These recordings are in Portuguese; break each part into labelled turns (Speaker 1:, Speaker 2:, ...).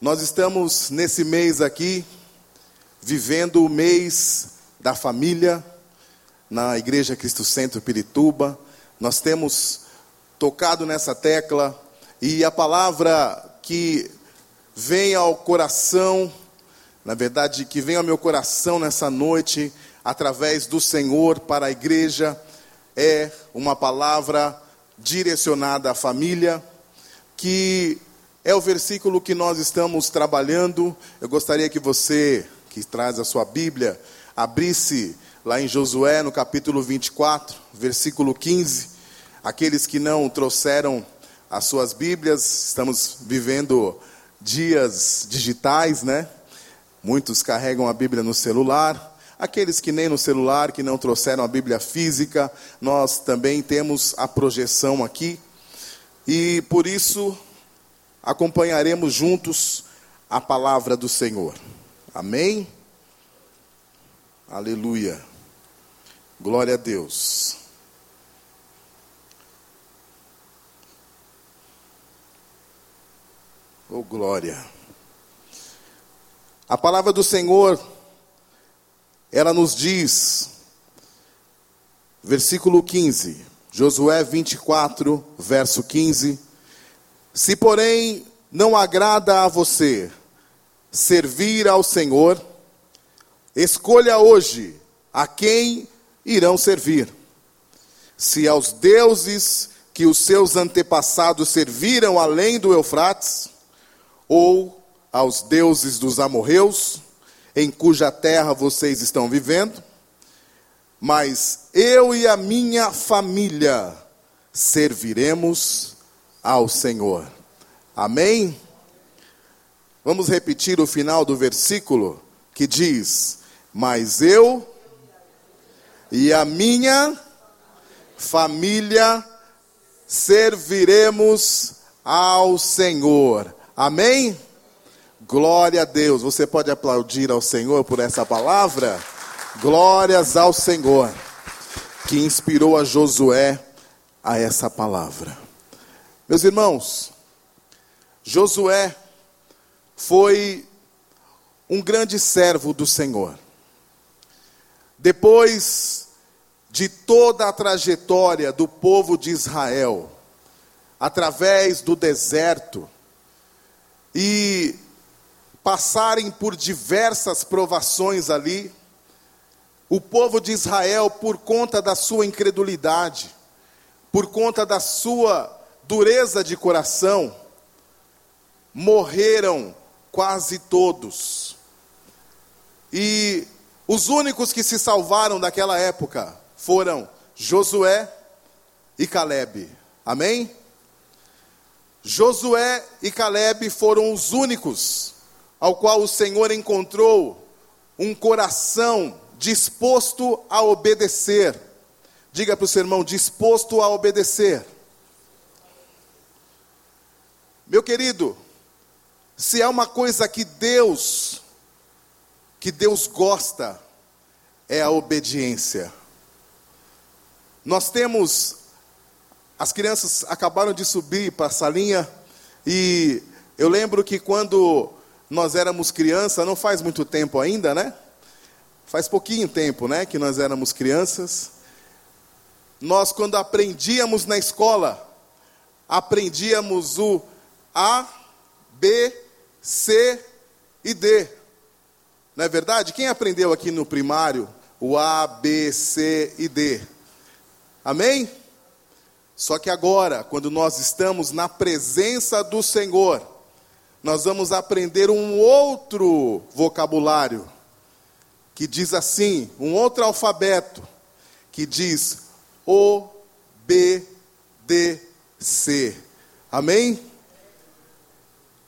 Speaker 1: Nós estamos nesse mês aqui, vivendo o mês da família, na Igreja Cristo Centro Pirituba. Nós temos tocado nessa tecla e a palavra que vem ao coração, na verdade, que vem ao meu coração nessa noite, através do Senhor para a igreja, é uma palavra direcionada à família, que é o versículo que nós estamos trabalhando. Eu gostaria que você, que traz a sua Bíblia, abrisse lá em Josué, no capítulo 24, versículo 15. Aqueles que não trouxeram as suas Bíblias, estamos vivendo dias digitais, né? Muitos carregam a Bíblia no celular. Aqueles que nem no celular, que não trouxeram a Bíblia física, nós também temos a projeção aqui. E por isso acompanharemos juntos a palavra do Senhor. Amém? Aleluia. Glória a Deus. Oh, glória. A palavra do Senhor, ela nos diz, versículo 15, Josué 24, verso 15 se, porém, não agrada a você servir ao Senhor, escolha hoje a quem irão servir. Se aos deuses que os seus antepassados serviram além do Eufrates, ou aos deuses dos amorreus, em cuja terra vocês estão vivendo, mas eu e a minha família serviremos ao Senhor. Amém? Vamos repetir o final do versículo que diz: Mas eu e a minha família serviremos ao Senhor. Amém? Glória a Deus. Você pode aplaudir ao Senhor por essa palavra? Glórias ao Senhor que inspirou a Josué a essa palavra. Meus irmãos, Josué foi um grande servo do Senhor. Depois de toda a trajetória do povo de Israel, através do deserto, e passarem por diversas provações ali, o povo de Israel, por conta da sua incredulidade, por conta da sua dureza de coração, morreram quase todos. E os únicos que se salvaram daquela época foram Josué e Caleb. Amém? Josué e Caleb foram os únicos ao qual o Senhor encontrou um coração disposto a obedecer. Diga para o seu irmão: disposto a obedecer. Meu querido, se é uma coisa que Deus, que Deus gosta, é a obediência. Nós temos, as crianças acabaram de subir para a salinha, e eu lembro que quando nós éramos crianças, não faz muito tempo ainda, né? Faz pouquinho tempo, né, que nós éramos crianças. Nós, quando aprendíamos na escola, aprendíamos o a, B, C e D. Não é verdade? Quem aprendeu aqui no primário o A, B, C e D? Amém? Só que agora, quando nós estamos na presença do Senhor, nós vamos aprender um outro vocabulário, que diz assim, um outro alfabeto, que diz O, B, D, C. Amém?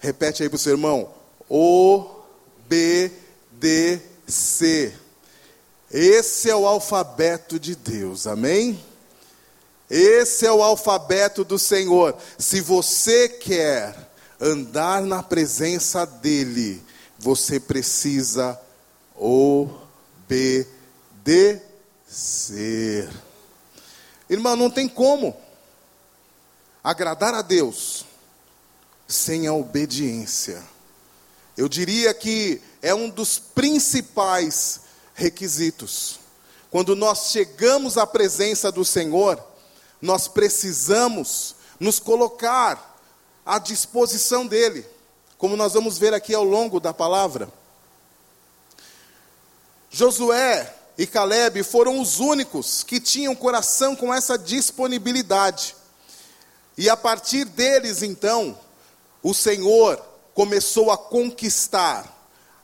Speaker 1: Repete aí para o seu irmão. O, Esse é o alfabeto de Deus, amém? Esse é o alfabeto do Senhor. Se você quer andar na presença dEle, você precisa obedecer. Irmão, não tem como agradar a Deus sem a obediência. Eu diria que é um dos principais requisitos. Quando nós chegamos à presença do Senhor, nós precisamos nos colocar à disposição dEle, como nós vamos ver aqui ao longo da palavra. Josué e Caleb foram os únicos que tinham coração com essa disponibilidade. E a partir deles, então, o Senhor começou a conquistar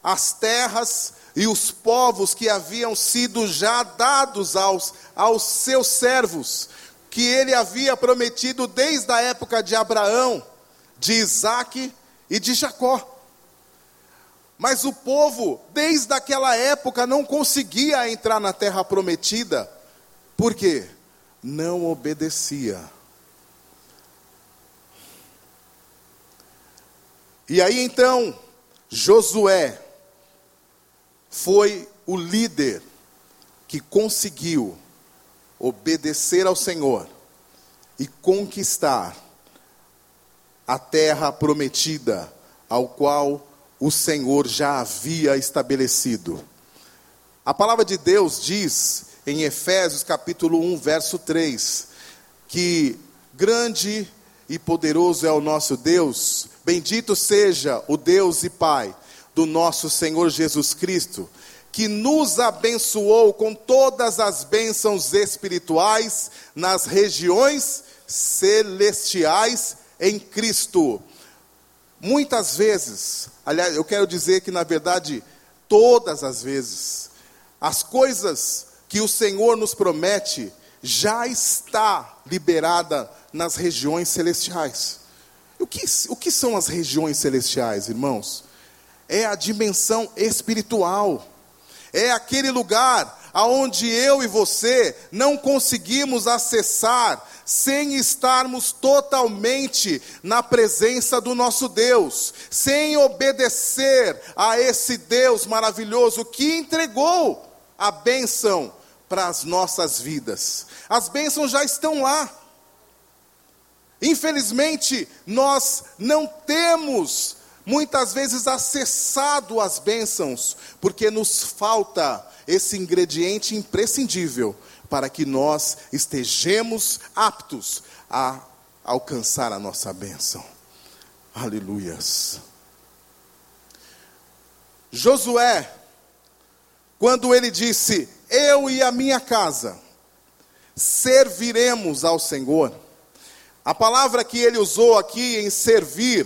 Speaker 1: as terras e os povos que haviam sido já dados aos, aos seus servos, que ele havia prometido desde a época de Abraão, de Isaac e de Jacó. Mas o povo, desde aquela época, não conseguia entrar na terra prometida. Por quê? Não obedecia. E aí então, Josué foi o líder que conseguiu obedecer ao Senhor e conquistar a terra prometida, ao qual o Senhor já havia estabelecido. A palavra de Deus diz em Efésios capítulo 1, verso 3, que grande e poderoso é o nosso Deus, bendito seja o Deus e Pai do nosso Senhor Jesus Cristo, que nos abençoou com todas as bênçãos espirituais nas regiões celestiais em Cristo. Muitas vezes, aliás, eu quero dizer que na verdade, todas as vezes, as coisas que o Senhor nos promete já está liberada nas regiões celestiais. O que, o que são as regiões celestiais, irmãos? É a dimensão espiritual é aquele lugar aonde eu e você não conseguimos acessar sem estarmos totalmente na presença do nosso Deus, sem obedecer a esse Deus maravilhoso que entregou a bênção para as nossas vidas. As bênçãos já estão lá. Infelizmente, nós não temos muitas vezes acessado as bênçãos, porque nos falta esse ingrediente imprescindível para que nós estejamos aptos a alcançar a nossa bênção. Aleluias. Josué, quando ele disse: Eu e a minha casa serviremos ao Senhor. A palavra que ele usou aqui em servir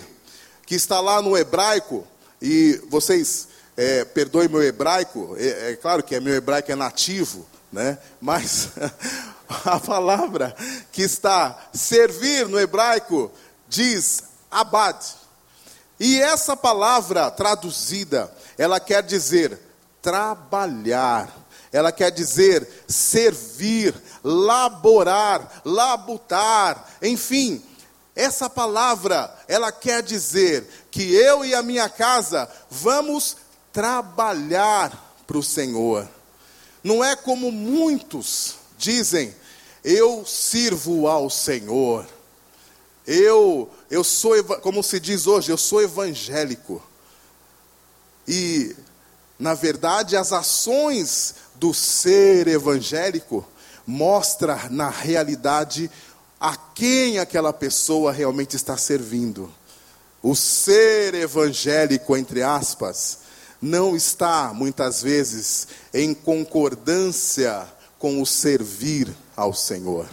Speaker 1: que está lá no hebraico, e vocês é, perdoem meu hebraico, é, é, claro que é, meu hebraico é nativo, né? mas a palavra que está servir no hebraico diz abad. E essa palavra traduzida, ela quer dizer trabalhar, ela quer dizer servir, laborar, labutar, enfim, essa palavra, ela quer dizer que eu e a minha casa vamos trabalhar para o Senhor. Não é como muitos dizem, eu sirvo ao Senhor. Eu, eu sou, como se diz hoje, eu sou evangélico. E, na verdade, as ações do ser evangélico mostra na realidade a quem aquela pessoa realmente está servindo. O ser evangélico, entre aspas, não está, muitas vezes, em concordância com o servir ao Senhor.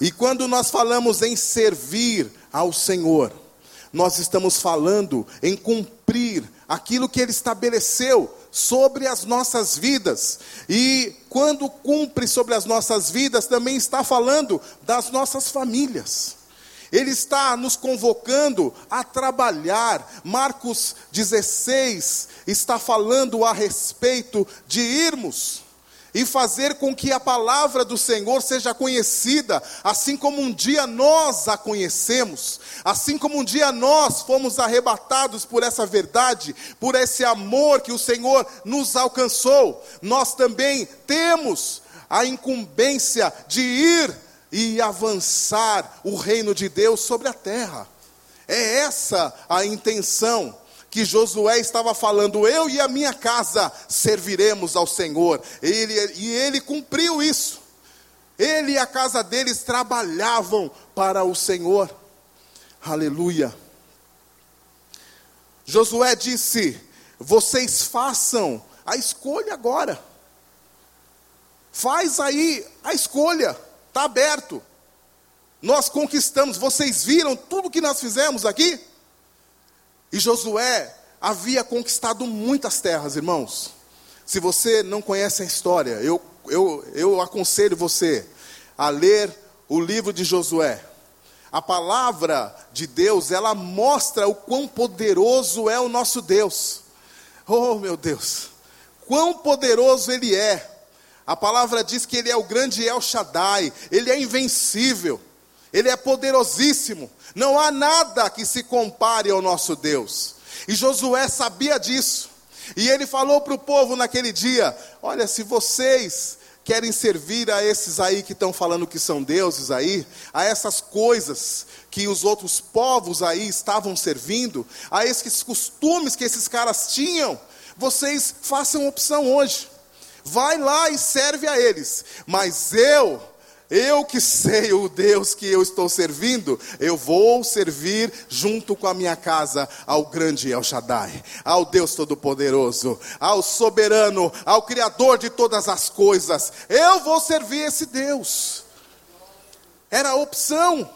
Speaker 1: E quando nós falamos em servir ao Senhor, nós estamos falando em cumprir aquilo que Ele estabeleceu sobre as nossas vidas. E quando cumpre sobre as nossas vidas, também está falando das nossas famílias. Ele está nos convocando a trabalhar. Marcos 16 está falando a respeito de irmos e fazer com que a palavra do Senhor seja conhecida, assim como um dia nós a conhecemos, assim como um dia nós fomos arrebatados por essa verdade, por esse amor que o Senhor nos alcançou, nós também temos a incumbência de ir e avançar o reino de Deus sobre a terra. É essa a intenção que Josué estava falando, eu e a minha casa serviremos ao Senhor. Ele, e ele cumpriu isso. Ele e a casa deles trabalhavam para o Senhor. Aleluia. Josué disse: Vocês façam a escolha agora. Faz aí a escolha, está aberto. Nós conquistamos, vocês viram tudo que nós fizemos aqui? E Josué havia conquistado muitas terras, irmãos. Se você não conhece a história, eu, eu, eu aconselho você a ler o livro de Josué. A palavra de Deus, ela mostra o quão poderoso é o nosso Deus. Oh, meu Deus, quão poderoso Ele é. A palavra diz que Ele é o grande El Shaddai, Ele é invencível. Ele é poderosíssimo. Não há nada que se compare ao nosso Deus. E Josué sabia disso. E ele falou para o povo naquele dia: Olha, se vocês querem servir a esses aí que estão falando que são deuses aí, a essas coisas que os outros povos aí estavam servindo, a esses costumes que esses caras tinham, vocês façam opção hoje. Vai lá e serve a eles. Mas eu eu que sei o Deus que eu estou servindo, eu vou servir junto com a minha casa ao grande El Shaddai, ao Deus Todo-Poderoso, ao soberano, ao Criador de todas as coisas. Eu vou servir esse Deus. Era a opção.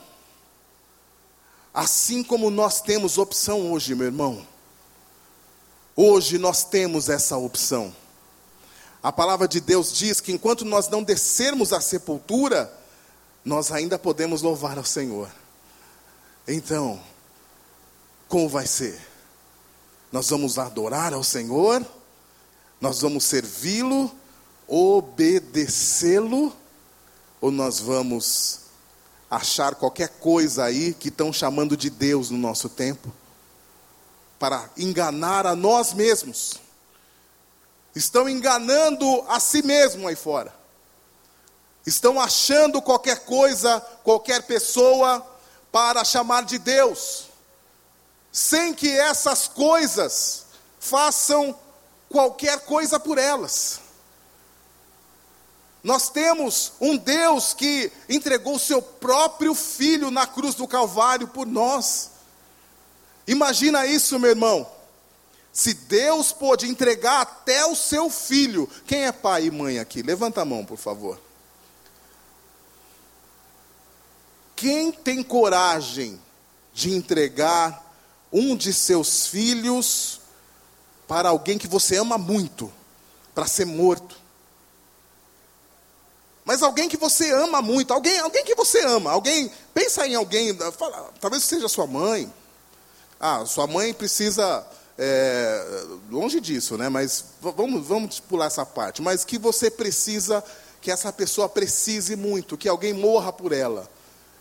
Speaker 1: Assim como nós temos opção hoje, meu irmão. Hoje nós temos essa opção. A palavra de Deus diz que enquanto nós não descermos à sepultura, nós ainda podemos louvar ao Senhor. Então, como vai ser? Nós vamos adorar ao Senhor, nós vamos servi-lo, obedecê-lo, ou nós vamos achar qualquer coisa aí que estão chamando de Deus no nosso tempo, para enganar a nós mesmos estão enganando a si mesmo aí fora. Estão achando qualquer coisa, qualquer pessoa para chamar de Deus, sem que essas coisas façam qualquer coisa por elas. Nós temos um Deus que entregou o seu próprio filho na cruz do Calvário por nós. Imagina isso, meu irmão. Se Deus pôde entregar até o seu filho, quem é pai e mãe aqui? Levanta a mão, por favor. Quem tem coragem de entregar um de seus filhos para alguém que você ama muito, para ser morto? Mas alguém que você ama muito, alguém, alguém que você ama, alguém, pensa em alguém, fala, talvez seja sua mãe. Ah, sua mãe precisa é, longe disso, né? Mas vamos, vamos pular essa parte. Mas que você precisa, que essa pessoa precise muito, que alguém morra por ela.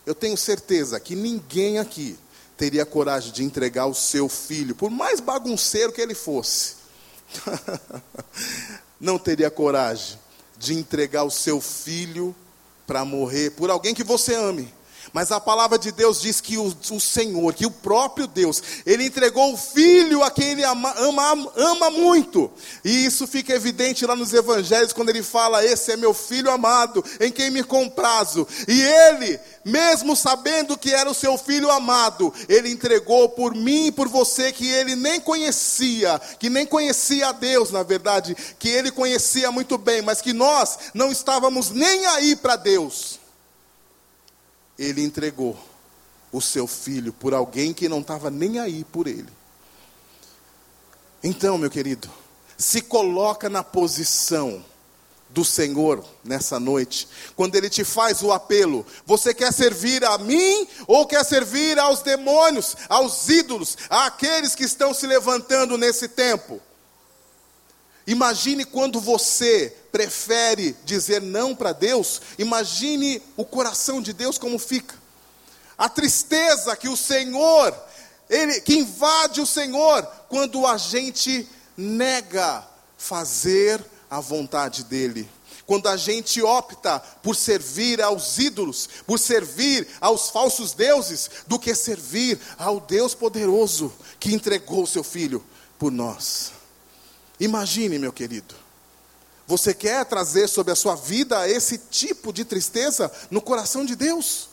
Speaker 1: Eu tenho certeza que ninguém aqui teria coragem de entregar o seu filho, por mais bagunceiro que ele fosse. Não teria coragem de entregar o seu filho para morrer por alguém que você ame. Mas a palavra de Deus diz que o, o, Senhor, que o próprio Deus, Ele entregou o Filho a quem Ele ama, ama, ama muito. E isso fica evidente lá nos Evangelhos, quando Ele fala: Esse é meu Filho amado, em quem me comprazo. E Ele, mesmo sabendo que era o seu Filho amado, Ele entregou por mim e por você, que Ele nem conhecia, que nem conhecia a Deus, na verdade, que Ele conhecia muito bem, mas que nós não estávamos nem aí para Deus ele entregou o seu filho por alguém que não estava nem aí por ele. Então, meu querido, se coloca na posição do Senhor nessa noite, quando Ele te faz o apelo: você quer servir a mim ou quer servir aos demônios, aos ídolos, àqueles que estão se levantando nesse tempo? Imagine quando você prefere dizer não para Deus, imagine o coração de Deus como fica. A tristeza que o Senhor, ele que invade o Senhor quando a gente nega fazer a vontade dele. Quando a gente opta por servir aos ídolos, por servir aos falsos deuses, do que servir ao Deus poderoso que entregou o seu filho por nós. Imagine, meu querido, você quer trazer sobre a sua vida esse tipo de tristeza no coração de Deus?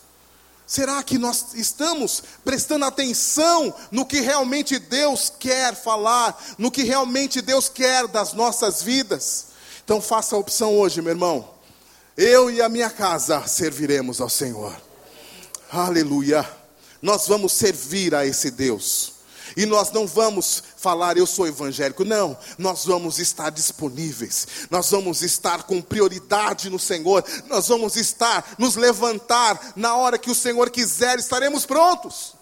Speaker 1: Será que nós estamos prestando atenção no que realmente Deus quer falar, no que realmente Deus quer das nossas vidas? Então faça a opção hoje, meu irmão. Eu e a minha casa serviremos ao Senhor. Aleluia. Nós vamos servir a esse Deus. E nós não vamos falar, eu sou evangélico. Não, nós vamos estar disponíveis. Nós vamos estar com prioridade no Senhor. Nós vamos estar, nos levantar na hora que o Senhor quiser, estaremos prontos.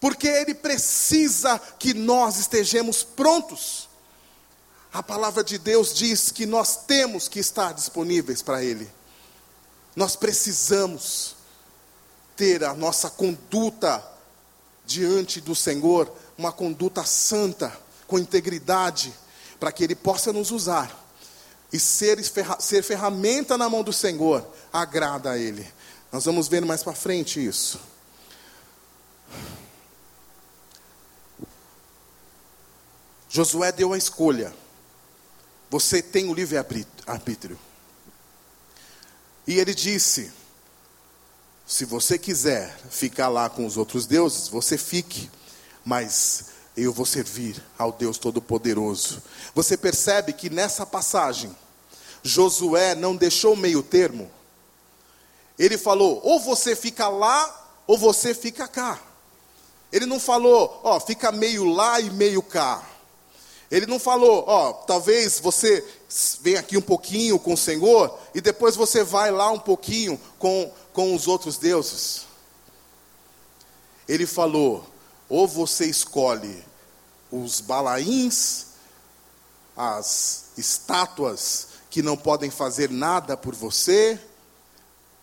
Speaker 1: Porque Ele precisa que nós estejamos prontos. A palavra de Deus diz que nós temos que estar disponíveis para Ele. Nós precisamos ter a nossa conduta diante do Senhor uma conduta santa, com integridade, para que Ele possa nos usar. E ser, ser ferramenta na mão do Senhor agrada a Ele. Nós vamos ver mais para frente isso. Josué deu a escolha. Você tem o livre-arbítrio. E ele disse: se você quiser ficar lá com os outros deuses, você fique, mas eu vou servir ao Deus Todo-Poderoso. Você percebe que nessa passagem, Josué não deixou meio termo. Ele falou: ou você fica lá, ou você fica cá. Ele não falou, ó, fica meio lá e meio cá. Ele não falou, ó, talvez você venha aqui um pouquinho com o Senhor e depois você vai lá um pouquinho com, com os outros deuses. Ele falou, ou você escolhe os balaíns, as estátuas que não podem fazer nada por você,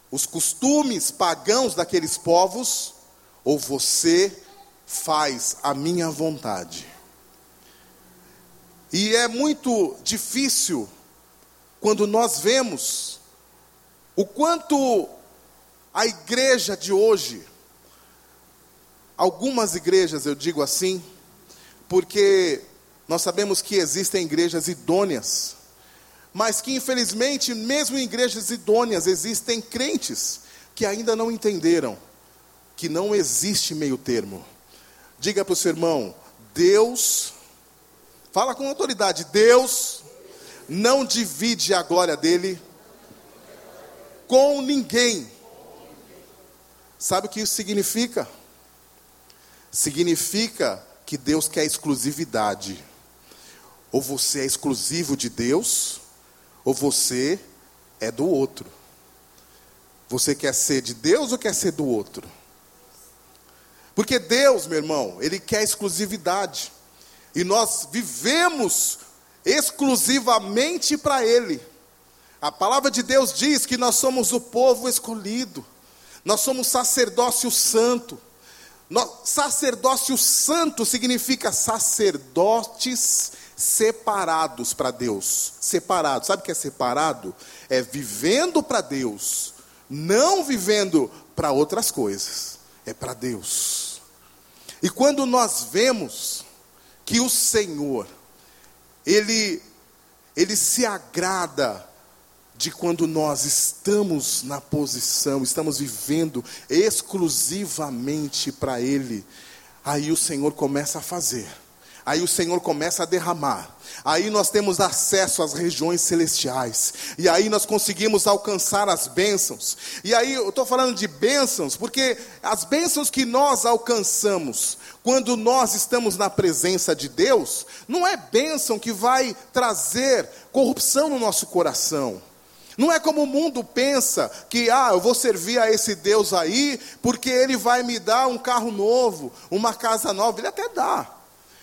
Speaker 1: os costumes pagãos daqueles povos, ou você faz a minha vontade. E é muito difícil quando nós vemos o quanto a igreja de hoje, algumas igrejas eu digo assim, porque nós sabemos que existem igrejas idôneas, mas que infelizmente, mesmo em igrejas idôneas, existem crentes que ainda não entenderam que não existe meio termo. Diga para o seu irmão: Deus Fala com autoridade. Deus não divide a glória dele com ninguém. Sabe o que isso significa? Significa que Deus quer exclusividade. Ou você é exclusivo de Deus, ou você é do outro. Você quer ser de Deus ou quer ser do outro? Porque Deus, meu irmão, Ele quer exclusividade. E nós vivemos exclusivamente para Ele. A palavra de Deus diz que nós somos o povo escolhido, nós somos sacerdócio santo. sacerdócio santo significa sacerdotes separados para Deus. Separado, sabe o que é separado? É vivendo para Deus, não vivendo para outras coisas, é para Deus. E quando nós vemos que o Senhor, Ele, Ele se agrada de quando nós estamos na posição, estamos vivendo exclusivamente para Ele. Aí o Senhor começa a fazer aí o Senhor começa a derramar. Aí nós temos acesso às regiões celestiais. E aí nós conseguimos alcançar as bênçãos. E aí eu estou falando de bênçãos, porque as bênçãos que nós alcançamos quando nós estamos na presença de Deus, não é bênção que vai trazer corrupção no nosso coração. Não é como o mundo pensa que, ah, eu vou servir a esse Deus aí, porque ele vai me dar um carro novo, uma casa nova. Ele até dá.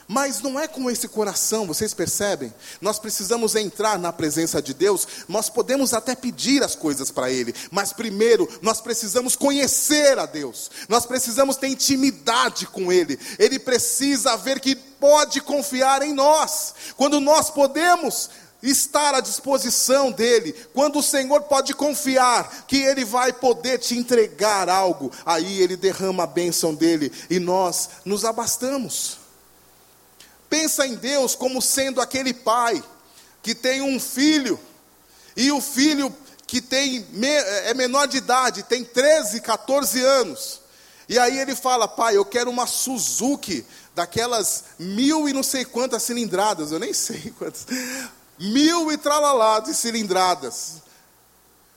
Speaker 1: Mas não é com esse coração, vocês percebem? Nós precisamos entrar na presença de Deus, nós podemos até pedir as coisas para Ele, mas primeiro nós precisamos conhecer a Deus, nós precisamos ter intimidade com Ele, Ele precisa ver que pode confiar em nós, quando nós podemos estar à disposição dele, quando o Senhor pode confiar que ele vai poder te entregar algo, aí ele derrama a bênção dele e nós nos abastamos. Pensa em Deus como sendo aquele pai que tem um filho, e o filho que tem é menor de idade, tem 13, 14 anos. E aí ele fala: Pai, eu quero uma Suzuki, daquelas mil e não sei quantas cilindradas, eu nem sei quantas mil e tralalá de cilindradas.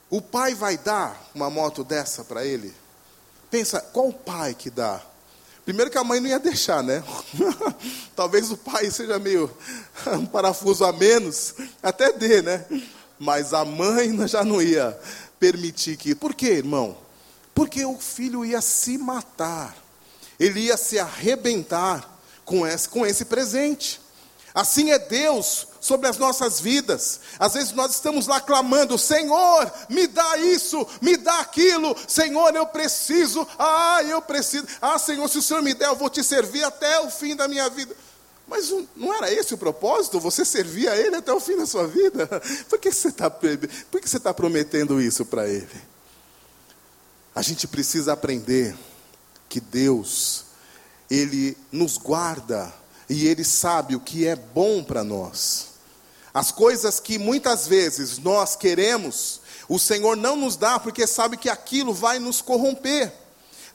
Speaker 1: O pai vai dar uma moto dessa para ele? Pensa, qual pai que dá? Primeiro que a mãe não ia deixar, né? Talvez o pai seja meio um parafuso a menos, até dê, né? Mas a mãe já não ia permitir que. Por quê, irmão? Porque o filho ia se matar, ele ia se arrebentar com esse, com esse presente. Assim é Deus sobre as nossas vidas. Às vezes nós estamos lá clamando: Senhor, me dá isso, me dá aquilo. Senhor, eu preciso. Ah, eu preciso. Ah, Senhor, se o Senhor me der, eu vou te servir até o fim da minha vida. Mas não era esse o propósito? Você servir a Ele até o fim da sua vida? Por que você está tá prometendo isso para Ele? A gente precisa aprender que Deus, Ele nos guarda e Ele sabe o que é bom para nós. As coisas que muitas vezes nós queremos, o Senhor não nos dá porque sabe que aquilo vai nos corromper.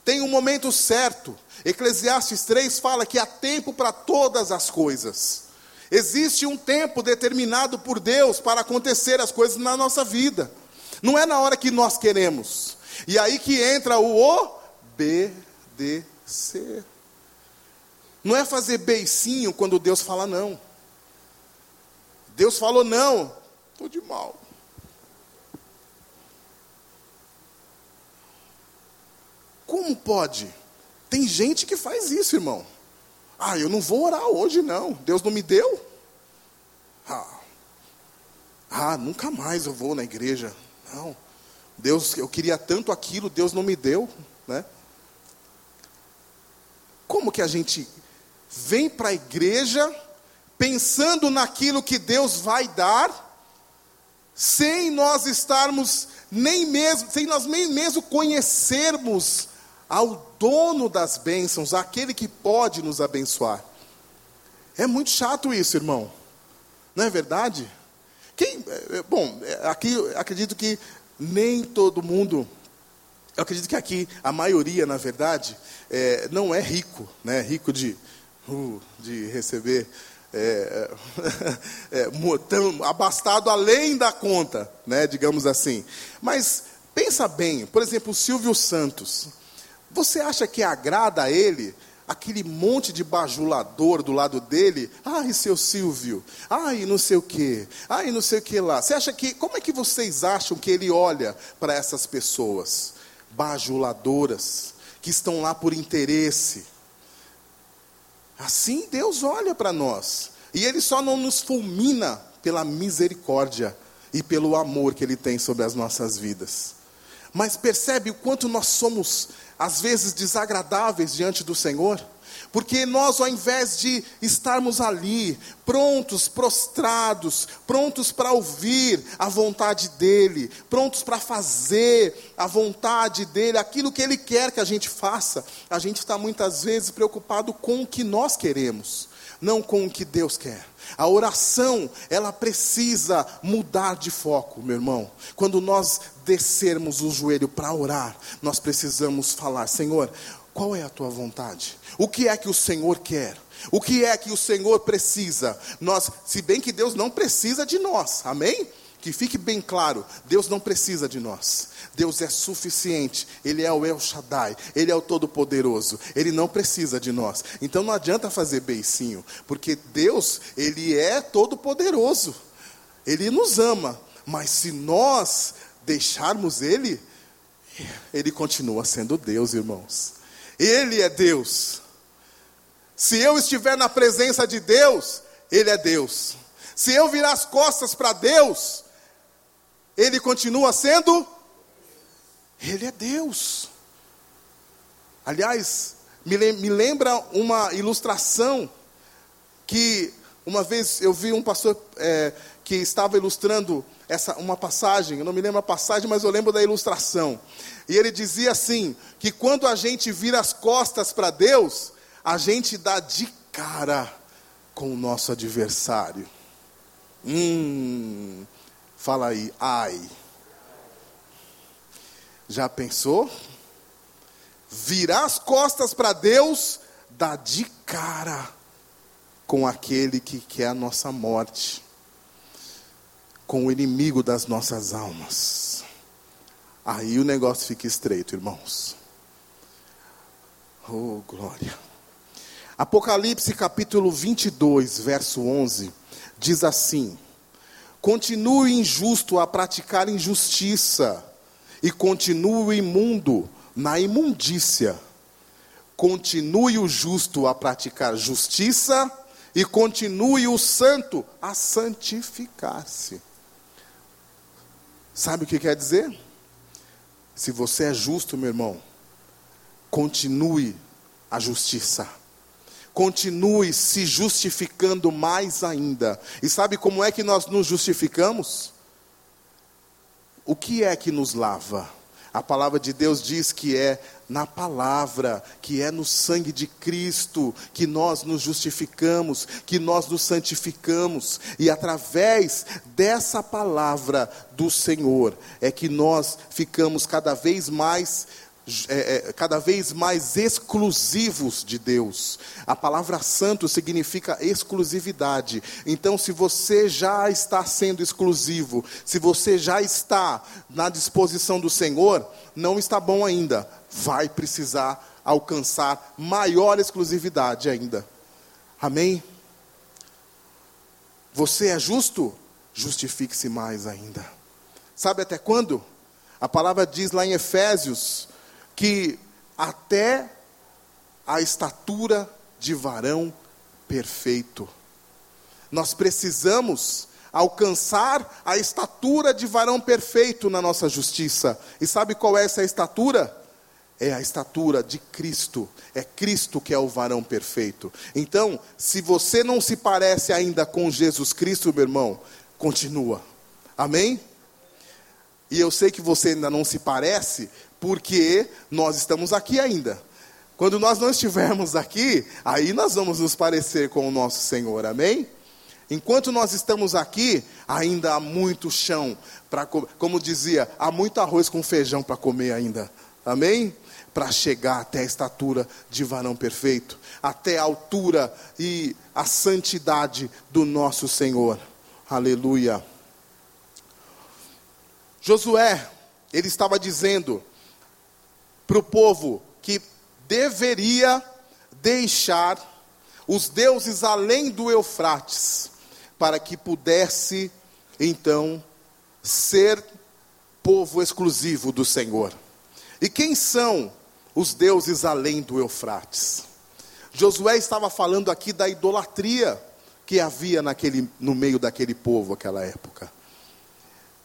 Speaker 1: Tem um momento certo. Eclesiastes 3 fala que há tempo para todas as coisas. Existe um tempo determinado por Deus para acontecer as coisas na nossa vida. Não é na hora que nós queremos. E aí que entra o obedecer. Não é fazer beicinho quando Deus fala não. Deus falou não, estou de mal. Como pode? Tem gente que faz isso, irmão. Ah, eu não vou orar hoje, não. Deus não me deu. Ah, ah nunca mais eu vou na igreja. Não. Deus, eu queria tanto aquilo, Deus não me deu, né? Como que a gente vem para a igreja pensando naquilo que Deus vai dar, sem nós estarmos nem mesmo, sem nós nem mesmo conhecermos ao dono das bênçãos, aquele que pode nos abençoar. É muito chato isso, irmão. Não é verdade? Quem, é, é, bom, é, aqui acredito que nem todo mundo, eu acredito que aqui a maioria, na verdade, é, não é rico, né? Rico de uh, de receber é, é tão abastado além da conta, né, digamos assim. Mas pensa bem, por exemplo, o Silvio Santos. Você acha que agrada a ele aquele monte de bajulador do lado dele? Ai, seu Silvio, ai, não sei o que, ai, não sei o que lá. Você acha que, como é que vocês acham que ele olha para essas pessoas bajuladoras, que estão lá por interesse? Assim Deus olha para nós. E Ele só não nos fulmina pela misericórdia e pelo amor que Ele tem sobre as nossas vidas. Mas percebe o quanto nós somos, às vezes, desagradáveis diante do Senhor? Porque nós, ao invés de estarmos ali, prontos, prostrados, prontos para ouvir a vontade dEle, prontos para fazer a vontade dEle, aquilo que Ele quer que a gente faça, a gente está muitas vezes preocupado com o que nós queremos, não com o que Deus quer. A oração, ela precisa mudar de foco, meu irmão. Quando nós descermos o joelho para orar, nós precisamos falar: Senhor, qual é a tua vontade? O que é que o Senhor quer? O que é que o Senhor precisa? Nós, se bem que Deus não precisa de nós, amém? Que fique bem claro, Deus não precisa de nós. Deus é suficiente. Ele é o El Shaddai, ele é o todo-poderoso. Ele não precisa de nós. Então não adianta fazer beicinho, porque Deus, ele é todo-poderoso. Ele nos ama, mas se nós deixarmos ele, ele continua sendo Deus, irmãos. Ele é Deus. Se eu estiver na presença de Deus, ele é Deus. Se eu virar as costas para Deus, ele continua sendo? Ele é Deus. Aliás, me lembra uma ilustração que uma vez eu vi um pastor é, que estava ilustrando essa uma passagem, eu não me lembro a passagem, mas eu lembro da ilustração. E ele dizia assim: que quando a gente vira as costas para Deus, a gente dá de cara com o nosso adversário. Hum, Fala aí, ai. Já pensou? Virar as costas para Deus dá de cara com aquele que quer a nossa morte, com o inimigo das nossas almas. Aí o negócio fica estreito, irmãos. Oh, glória. Apocalipse capítulo 22, verso 11, diz assim: Continue injusto a praticar injustiça, e continue imundo na imundícia. Continue o justo a praticar justiça, e continue o santo a santificar-se. Sabe o que quer dizer? Se você é justo, meu irmão, continue a justiça continue se justificando mais ainda. E sabe como é que nós nos justificamos? O que é que nos lava? A palavra de Deus diz que é na palavra, que é no sangue de Cristo, que nós nos justificamos, que nós nos santificamos, e através dessa palavra do Senhor é que nós ficamos cada vez mais é, é, cada vez mais exclusivos de Deus. A palavra santo significa exclusividade. Então, se você já está sendo exclusivo, se você já está na disposição do Senhor, não está bom ainda. Vai precisar alcançar maior exclusividade ainda. Amém? Você é justo? Justifique-se mais ainda. Sabe até quando? A palavra diz lá em Efésios que até a estatura de varão perfeito. Nós precisamos alcançar a estatura de varão perfeito na nossa justiça. E sabe qual é essa estatura? É a estatura de Cristo. É Cristo que é o varão perfeito. Então, se você não se parece ainda com Jesus Cristo, meu irmão, continua. Amém? E eu sei que você ainda não se parece, porque nós estamos aqui ainda. Quando nós não estivermos aqui, aí nós vamos nos parecer com o nosso Senhor, amém? Enquanto nós estamos aqui, ainda há muito chão para como dizia, há muito arroz com feijão para comer ainda. Amém? Para chegar até a estatura de varão perfeito, até a altura e a santidade do nosso Senhor. Aleluia. Josué, ele estava dizendo: para o povo que deveria deixar os deuses além do Eufrates, para que pudesse então ser povo exclusivo do Senhor. E quem são os deuses além do Eufrates? Josué estava falando aqui da idolatria que havia naquele, no meio daquele povo naquela época.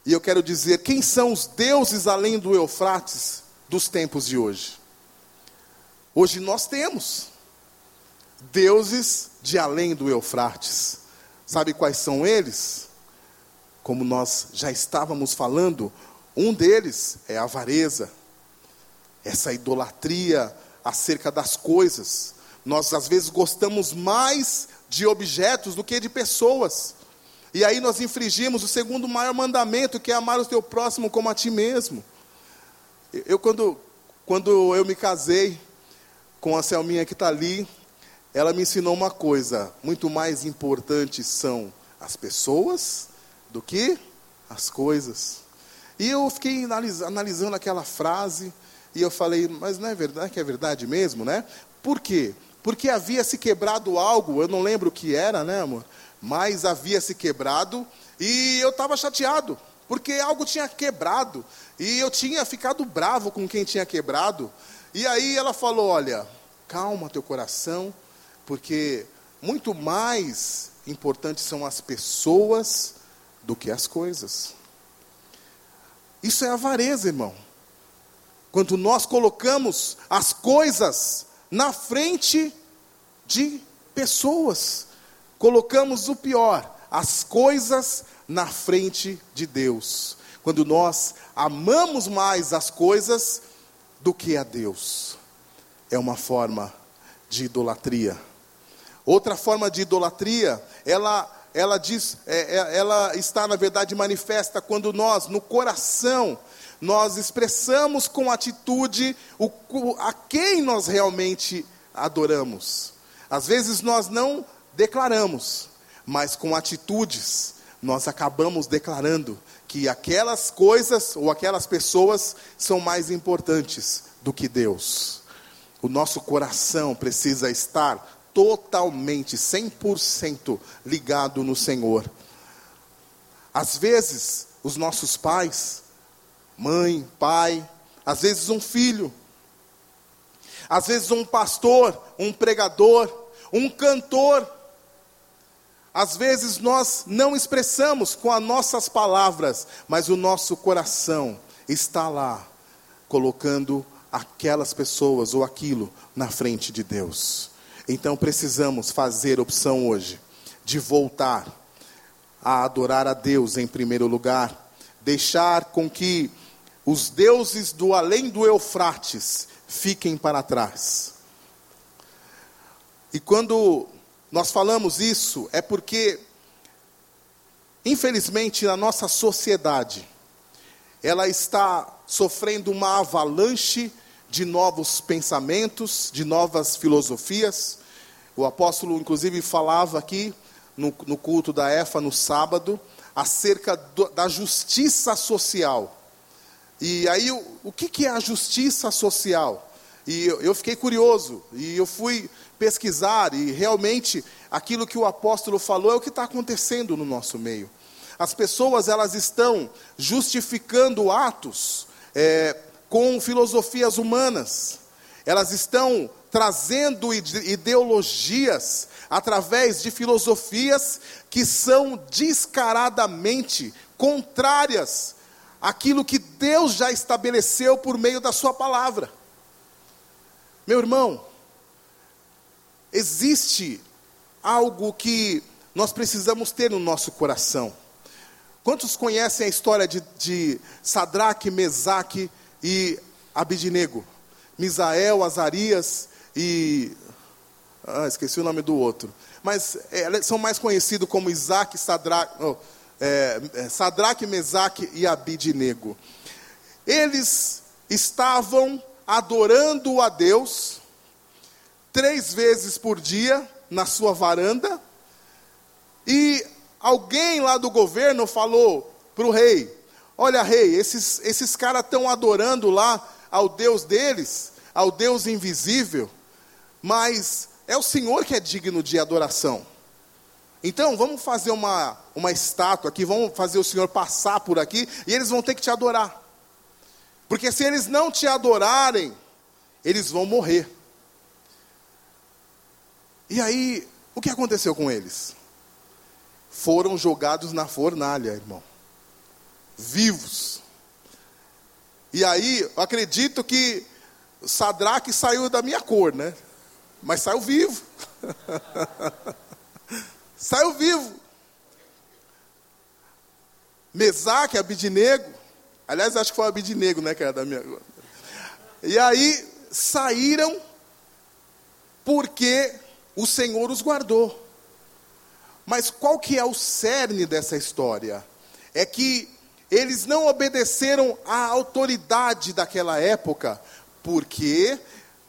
Speaker 1: E eu quero dizer, quem são os deuses além do Eufrates? dos tempos de hoje. Hoje nós temos deuses de além do Eufrates. Sabe quais são eles? Como nós já estávamos falando, um deles é a avareza, essa idolatria acerca das coisas. Nós às vezes gostamos mais de objetos do que de pessoas. E aí nós infringimos o segundo maior mandamento, que é amar o teu próximo como a ti mesmo. Eu, quando, quando eu me casei com a Selminha que está ali, ela me ensinou uma coisa: muito mais importante são as pessoas do que as coisas. E eu fiquei analisando aquela frase e eu falei, mas não é verdade que é verdade mesmo, né? Por quê? Porque havia se quebrado algo, eu não lembro o que era, né, amor? Mas havia se quebrado e eu estava chateado, porque algo tinha quebrado e eu tinha ficado bravo com quem tinha quebrado. E aí ela falou: Olha, calma teu coração, porque muito mais importantes são as pessoas do que as coisas. Isso é avareza, irmão. Quando nós colocamos as coisas na frente de pessoas, colocamos o pior, as coisas na frente de Deus. Quando nós amamos mais as coisas do que a Deus, é uma forma de idolatria. Outra forma de idolatria, ela ela diz, é, é, ela está na verdade manifesta quando nós no coração nós expressamos com atitude o, a quem nós realmente adoramos. Às vezes nós não declaramos, mas com atitudes nós acabamos declarando que aquelas coisas ou aquelas pessoas são mais importantes do que Deus. O nosso coração precisa estar totalmente, 100% ligado no Senhor. Às vezes, os nossos pais, mãe, pai, às vezes um filho, às vezes um pastor, um pregador, um cantor, às vezes nós não expressamos com as nossas palavras, mas o nosso coração está lá, colocando aquelas pessoas ou aquilo na frente de Deus. Então precisamos fazer opção hoje de voltar a adorar a Deus em primeiro lugar, deixar com que os deuses do além do Eufrates fiquem para trás. E quando nós falamos isso, é porque, infelizmente, na nossa sociedade, ela está sofrendo uma avalanche de novos pensamentos, de novas filosofias. O apóstolo, inclusive, falava aqui no, no culto da EFA no sábado, acerca do, da justiça social. E aí, o, o que, que é a justiça social? E eu, fiquei curioso, e eu fui pesquisar, e realmente aquilo que o apóstolo falou é o que está acontecendo no nosso meio. As pessoas elas estão justificando atos é, com filosofias humanas. Elas estão trazendo ideologias através de filosofias que são descaradamente contrárias àquilo que Deus já estabeleceu por meio da Sua palavra. Meu irmão, existe algo que nós precisamos ter no nosso coração. Quantos conhecem a história de, de Sadraque, Mesaque e Abidinego, Misael, Azarias e. Ah, esqueci o nome do outro. Mas é, são mais conhecidos como Isaac, Sadraque, oh, é, Sadraque, Mesaque e Abidinego. Eles estavam adorando a Deus três vezes por dia na sua varanda. E alguém lá do governo falou para o rei: Olha, rei, esses, esses caras estão adorando lá ao Deus deles, ao Deus invisível, mas é o Senhor que é digno de adoração. Então, vamos fazer uma, uma estátua aqui, vamos fazer o Senhor passar por aqui, e eles vão ter que te adorar. Porque se eles não te adorarem, eles vão morrer. E aí, o que aconteceu com eles? Foram jogados na fornalha, irmão vivos. E aí, acredito que Sadraque saiu da minha cor, né? Mas saiu vivo. saiu vivo. Mesaque, Abidinego. Aliás, acho que foi Abidinego, né? Era da minha. E aí saíram porque o Senhor os guardou. Mas qual que é o cerne dessa história? É que eles não obedeceram à autoridade daquela época, porque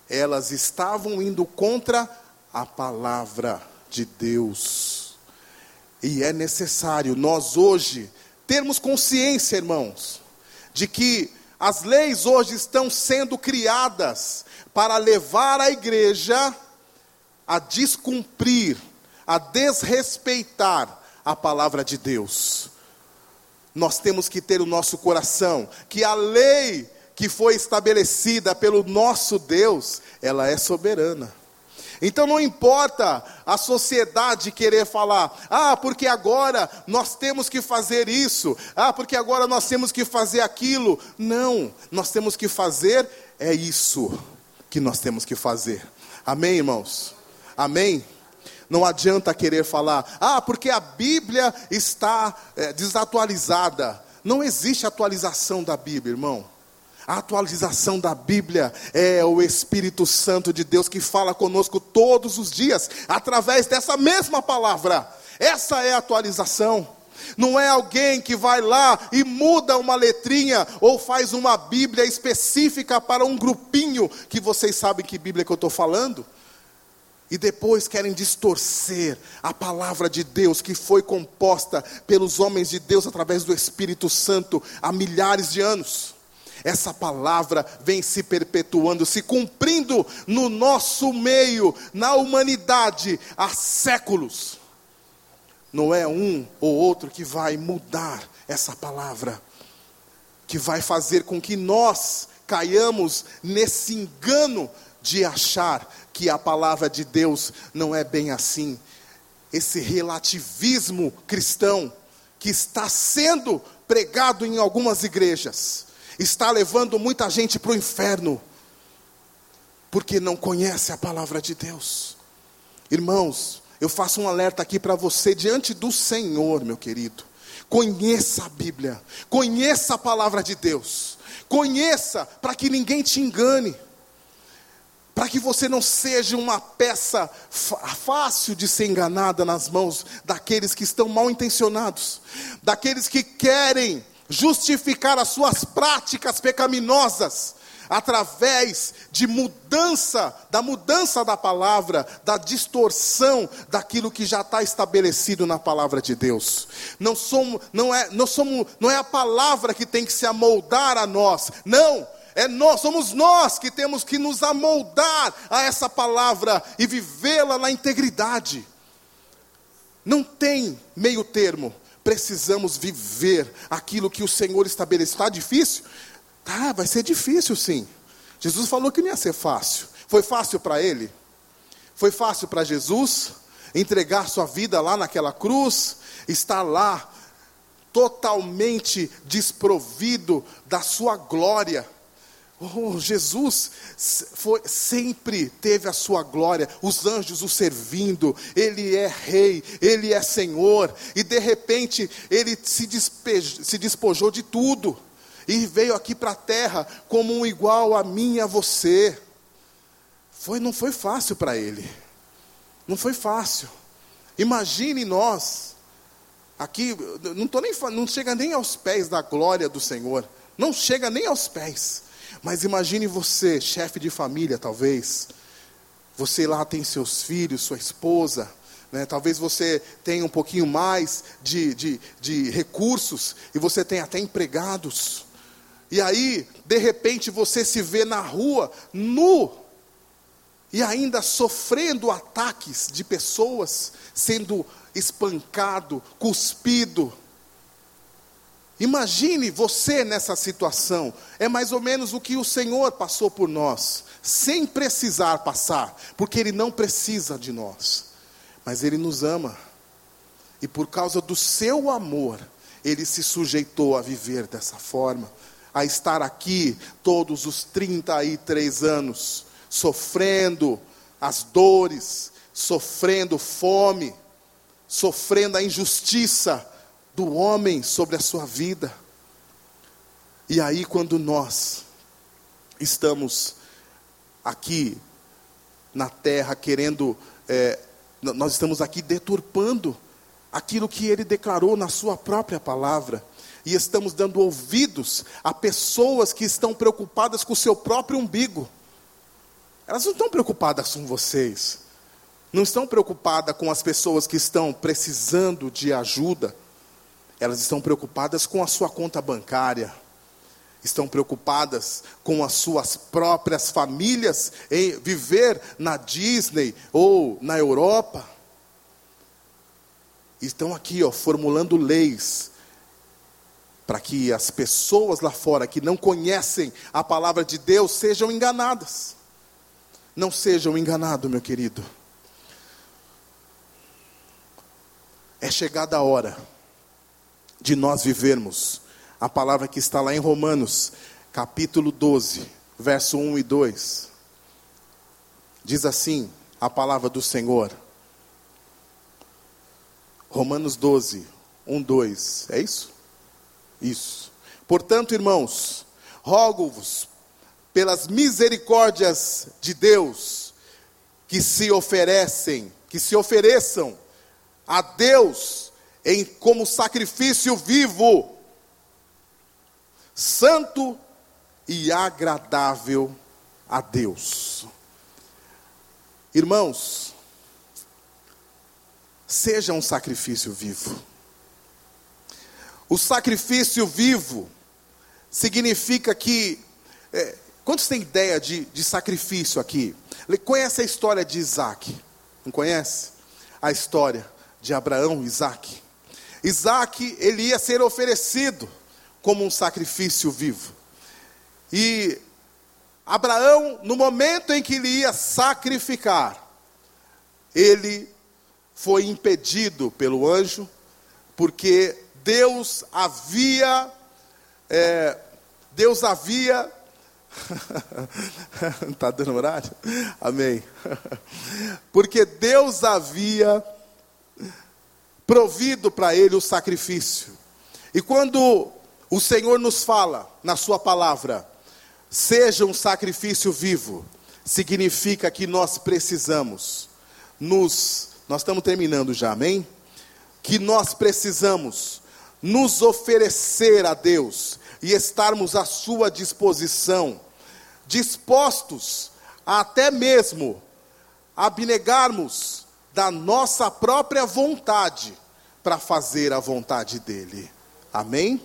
Speaker 1: elas estavam indo contra a palavra de Deus. E é necessário nós hoje termos consciência, irmãos, de que as leis hoje estão sendo criadas para levar a igreja a descumprir, a desrespeitar a palavra de Deus. Nós temos que ter o nosso coração que a lei que foi estabelecida pelo nosso Deus, ela é soberana. Então não importa a sociedade querer falar, ah, porque agora nós temos que fazer isso, ah, porque agora nós temos que fazer aquilo. Não, nós temos que fazer é isso que nós temos que fazer. Amém, irmãos? Amém? Não adianta querer falar, ah, porque a Bíblia está é, desatualizada. Não existe atualização da Bíblia, irmão. A atualização da Bíblia é o Espírito Santo de Deus que fala conosco todos os dias, através dessa mesma palavra. Essa é a atualização. Não é alguém que vai lá e muda uma letrinha ou faz uma Bíblia específica para um grupinho que vocês sabem que Bíblia que eu estou falando. E depois querem distorcer a palavra de Deus que foi composta pelos homens de Deus através do Espírito Santo há milhares de anos. Essa palavra vem se perpetuando, se cumprindo no nosso meio, na humanidade, há séculos. Não é um ou outro que vai mudar essa palavra, que vai fazer com que nós caiamos nesse engano de achar que a palavra de Deus não é bem assim. Esse relativismo cristão que está sendo pregado em algumas igrejas está levando muita gente para o inferno, porque não conhece a palavra de Deus. Irmãos, eu faço um alerta aqui para você diante do Senhor, meu querido. Conheça a Bíblia, conheça a palavra de Deus, conheça para que ninguém te engane para que você não seja uma peça fácil de ser enganada nas mãos daqueles que estão mal intencionados, daqueles que querem justificar as suas práticas pecaminosas através de mudança, da mudança da palavra, da distorção daquilo que já está estabelecido na palavra de Deus. Não somos, não é, não somos, não é a palavra que tem que se amoldar a nós. Não, é nós, somos nós que temos que nos amoldar a essa palavra e vivê-la na integridade. Não tem meio termo precisamos viver aquilo que o Senhor estabeleceu. Está difícil? Tá, vai ser difícil sim. Jesus falou que não ia ser fácil. Foi fácil para ele? Foi fácil para Jesus entregar sua vida lá naquela cruz, estar lá totalmente desprovido da sua glória Oh, Jesus foi, sempre teve a sua glória, os anjos o servindo, ele é rei, ele é senhor, e de repente ele se, se despojou de tudo, e veio aqui para a terra como um igual a mim e a você. Foi, não foi fácil para ele, não foi fácil. Imagine nós, aqui, não, tô nem, não chega nem aos pés da glória do Senhor, não chega nem aos pés. Mas imagine você, chefe de família, talvez. Você lá tem seus filhos, sua esposa. Né? Talvez você tenha um pouquinho mais de, de, de recursos e você tem até empregados. E aí, de repente, você se vê na rua, nu, e ainda sofrendo ataques de pessoas, sendo espancado, cuspido. Imagine você nessa situação. É mais ou menos o que o Senhor passou por nós, sem precisar passar, porque Ele não precisa de nós, mas Ele nos ama. E por causa do seu amor, Ele se sujeitou a viver dessa forma, a estar aqui todos os 33 anos, sofrendo as dores, sofrendo fome, sofrendo a injustiça do homem sobre a sua vida. E aí, quando nós estamos aqui na terra querendo, é, nós estamos aqui deturpando aquilo que ele declarou na sua própria palavra, e estamos dando ouvidos a pessoas que estão preocupadas com o seu próprio umbigo. Elas não estão preocupadas com vocês. não estão preocupadas com as pessoas que estão precisando de ajuda, elas estão preocupadas com a sua conta bancária, estão preocupadas com as suas próprias famílias em viver na Disney ou na Europa. Estão aqui, ó, formulando leis para que as pessoas lá fora que não conhecem a palavra de Deus sejam enganadas. Não sejam enganados, meu querido. É chegada a hora de nós vivermos a palavra que está lá em Romanos, capítulo 12, verso 1 e 2. Diz assim a palavra do Senhor. Romanos 12, 1, 2. É isso? Isso. Portanto, irmãos, rogo-vos pelas misericórdias de Deus que se oferecem, que se ofereçam a Deus em como sacrifício vivo, santo e agradável a Deus. Irmãos, seja um sacrifício vivo. O sacrifício vivo significa que. É, quantos têm ideia de, de sacrifício aqui? Conhece a história de Isaac? Não conhece? A história de Abraão e Isaac. Isaac, ele ia ser oferecido como um sacrifício vivo. E Abraão, no momento em que ele ia sacrificar, ele foi impedido pelo anjo, porque Deus havia, é, Deus havia, está dando horário? Amém. Porque Deus havia provido para ele o sacrifício. E quando o Senhor nos fala na Sua palavra, seja um sacrifício vivo, significa que nós precisamos nos, nós estamos terminando já, amém? Que nós precisamos nos oferecer a Deus e estarmos à Sua disposição, dispostos a até mesmo abnegarmos da nossa própria vontade para fazer a vontade dEle. Amém?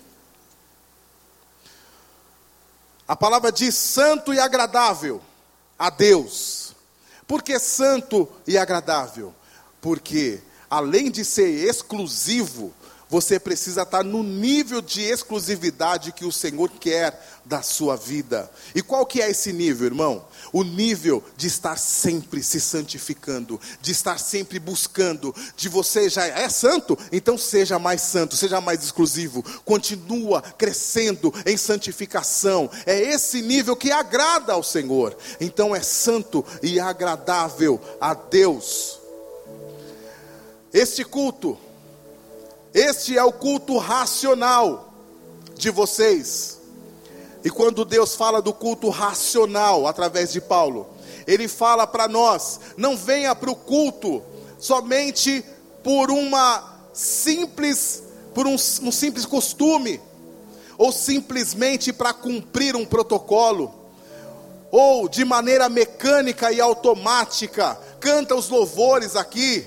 Speaker 1: A palavra diz santo e agradável a Deus. Por que santo e agradável? Porque além de ser exclusivo, você precisa estar no nível de exclusividade que o Senhor quer da sua vida. E qual que é esse nível, irmão? O nível de estar sempre se santificando, de estar sempre buscando, de você já é santo, então seja mais santo, seja mais exclusivo, continua crescendo em santificação. É esse nível que agrada ao Senhor. Então é santo e agradável a Deus. Este culto este é o culto racional de vocês. E quando Deus fala do culto racional através de Paulo, ele fala para nós: não venha para o culto somente por uma simples, por um, um simples costume, ou simplesmente para cumprir um protocolo, ou de maneira mecânica e automática, canta os louvores aqui,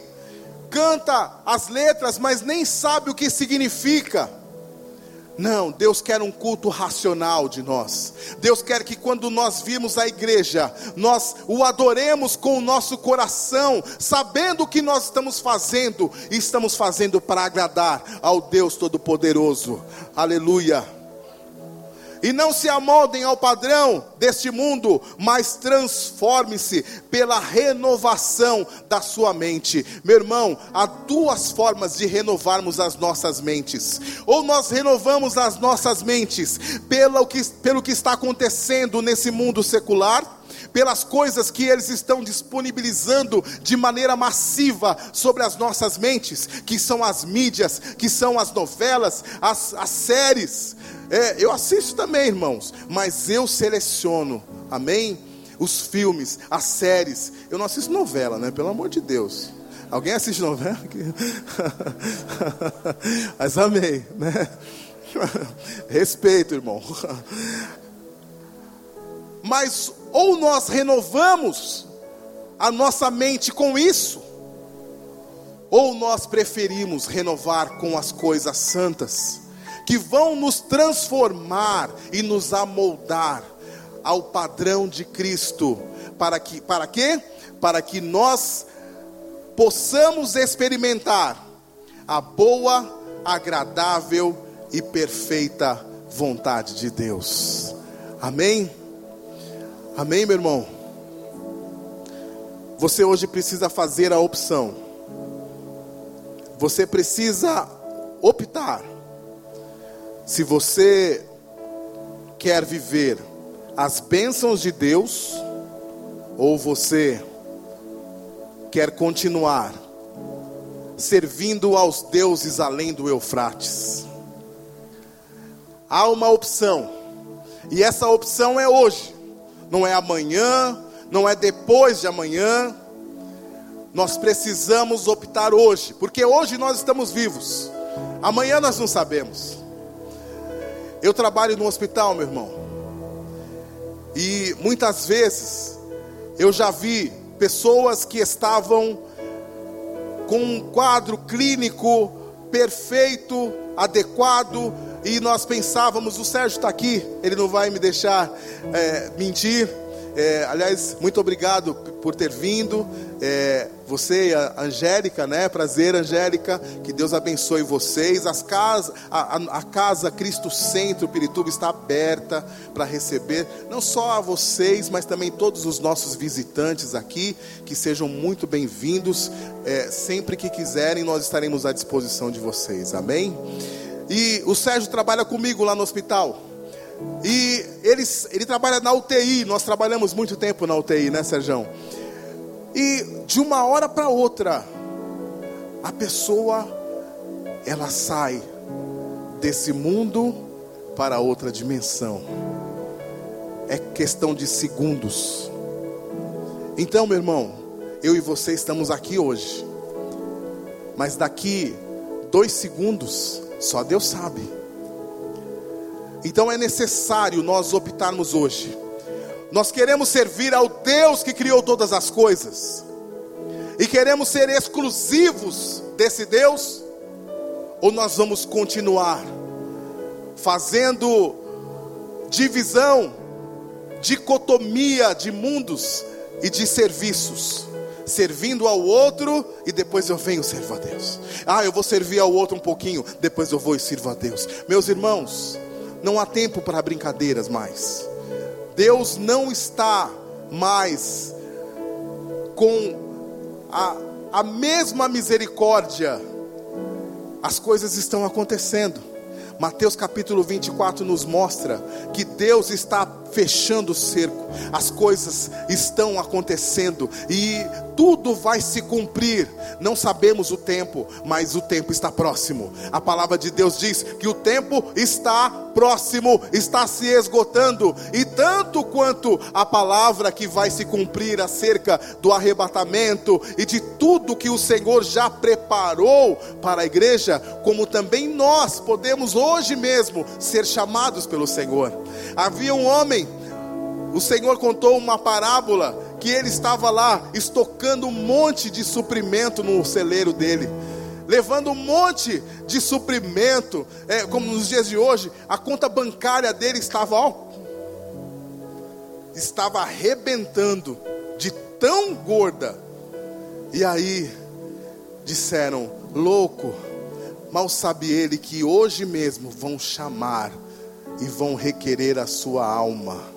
Speaker 1: canta as letras, mas nem sabe o que significa. Não, Deus quer um culto racional de nós. Deus quer que quando nós vimos a igreja, nós o adoremos com o nosso coração, sabendo o que nós estamos fazendo, e estamos fazendo para agradar ao Deus Todo-Poderoso. Aleluia. E não se amoldem ao padrão deste mundo, mas transforme-se pela renovação da sua mente. Meu irmão, há duas formas de renovarmos as nossas mentes. Ou nós renovamos as nossas mentes pelo que, pelo que está acontecendo nesse mundo secular, pelas coisas que eles estão disponibilizando de maneira massiva sobre as nossas mentes, que são as mídias, que são as novelas, as, as séries. É, eu assisto também, irmãos, mas eu seleciono, amém? Os filmes, as séries. Eu não assisto novela, né? Pelo amor de Deus. Alguém assiste novela? mas amém, né? Respeito, irmão. Mas ou nós renovamos a nossa mente com isso, Ou nós preferimos renovar com as coisas santas, que vão nos transformar e nos amoldar ao padrão de Cristo, para que para quê? Para que nós possamos experimentar a boa, agradável e perfeita vontade de Deus. Amém? Amém, meu irmão? Você hoje precisa fazer a opção. Você precisa optar. Se você quer viver as bênçãos de Deus, ou você quer continuar servindo aos deuses além do Eufrates. Há uma opção, e essa opção é hoje, não é amanhã, não é depois de amanhã. Nós precisamos optar hoje, porque hoje nós estamos vivos, amanhã nós não sabemos. Eu trabalho no hospital, meu irmão, e muitas vezes eu já vi pessoas que estavam com um quadro clínico perfeito, adequado, e nós pensávamos: o Sérgio está aqui, ele não vai me deixar é, mentir. É, aliás, muito obrigado por ter vindo. É, você e a Angélica, né? Prazer, Angélica. Que Deus abençoe vocês. As casas, a, a, a casa Cristo Centro Pirituba está aberta para receber não só a vocês, mas também todos os nossos visitantes aqui. Que sejam muito bem-vindos. É, sempre que quiserem, nós estaremos à disposição de vocês. Amém? E o Sérgio trabalha comigo lá no hospital. E ele, ele trabalha na UTI, nós trabalhamos muito tempo na UTI, né, Sérgio? E de uma hora para outra, a pessoa ela sai desse mundo para outra dimensão. É questão de segundos. Então, meu irmão, eu e você estamos aqui hoje. Mas daqui dois segundos, só Deus sabe. Então é necessário nós optarmos hoje. Nós queremos servir ao Deus que criou todas as coisas, e queremos ser exclusivos desse Deus, ou nós vamos continuar fazendo divisão, dicotomia de mundos e de serviços, servindo ao outro e depois eu venho servir a Deus. Ah, eu vou servir ao outro um pouquinho, depois eu vou e sirvo a Deus. Meus irmãos, não há tempo para brincadeiras mais. Deus não está mais com a, a mesma misericórdia. As coisas estão acontecendo. Mateus capítulo 24 nos mostra que Deus está fechando o cerco, as coisas estão acontecendo e tudo vai se cumprir. Não sabemos o tempo, mas o tempo está próximo. A palavra de Deus diz que o tempo está próximo, está se esgotando, e tanto quanto a palavra que vai se cumprir acerca do arrebatamento e de tudo que o Senhor já preparou para a igreja, como também nós podemos hoje mesmo ser chamados pelo Senhor. Havia um homem o Senhor contou uma parábola que ele estava lá estocando um monte de suprimento no celeiro dele, levando um monte de suprimento, é, como nos dias de hoje, a conta bancária dele estava, ó, estava arrebentando de tão gorda. E aí disseram: louco, mal sabe ele que hoje mesmo vão chamar e vão requerer a sua alma.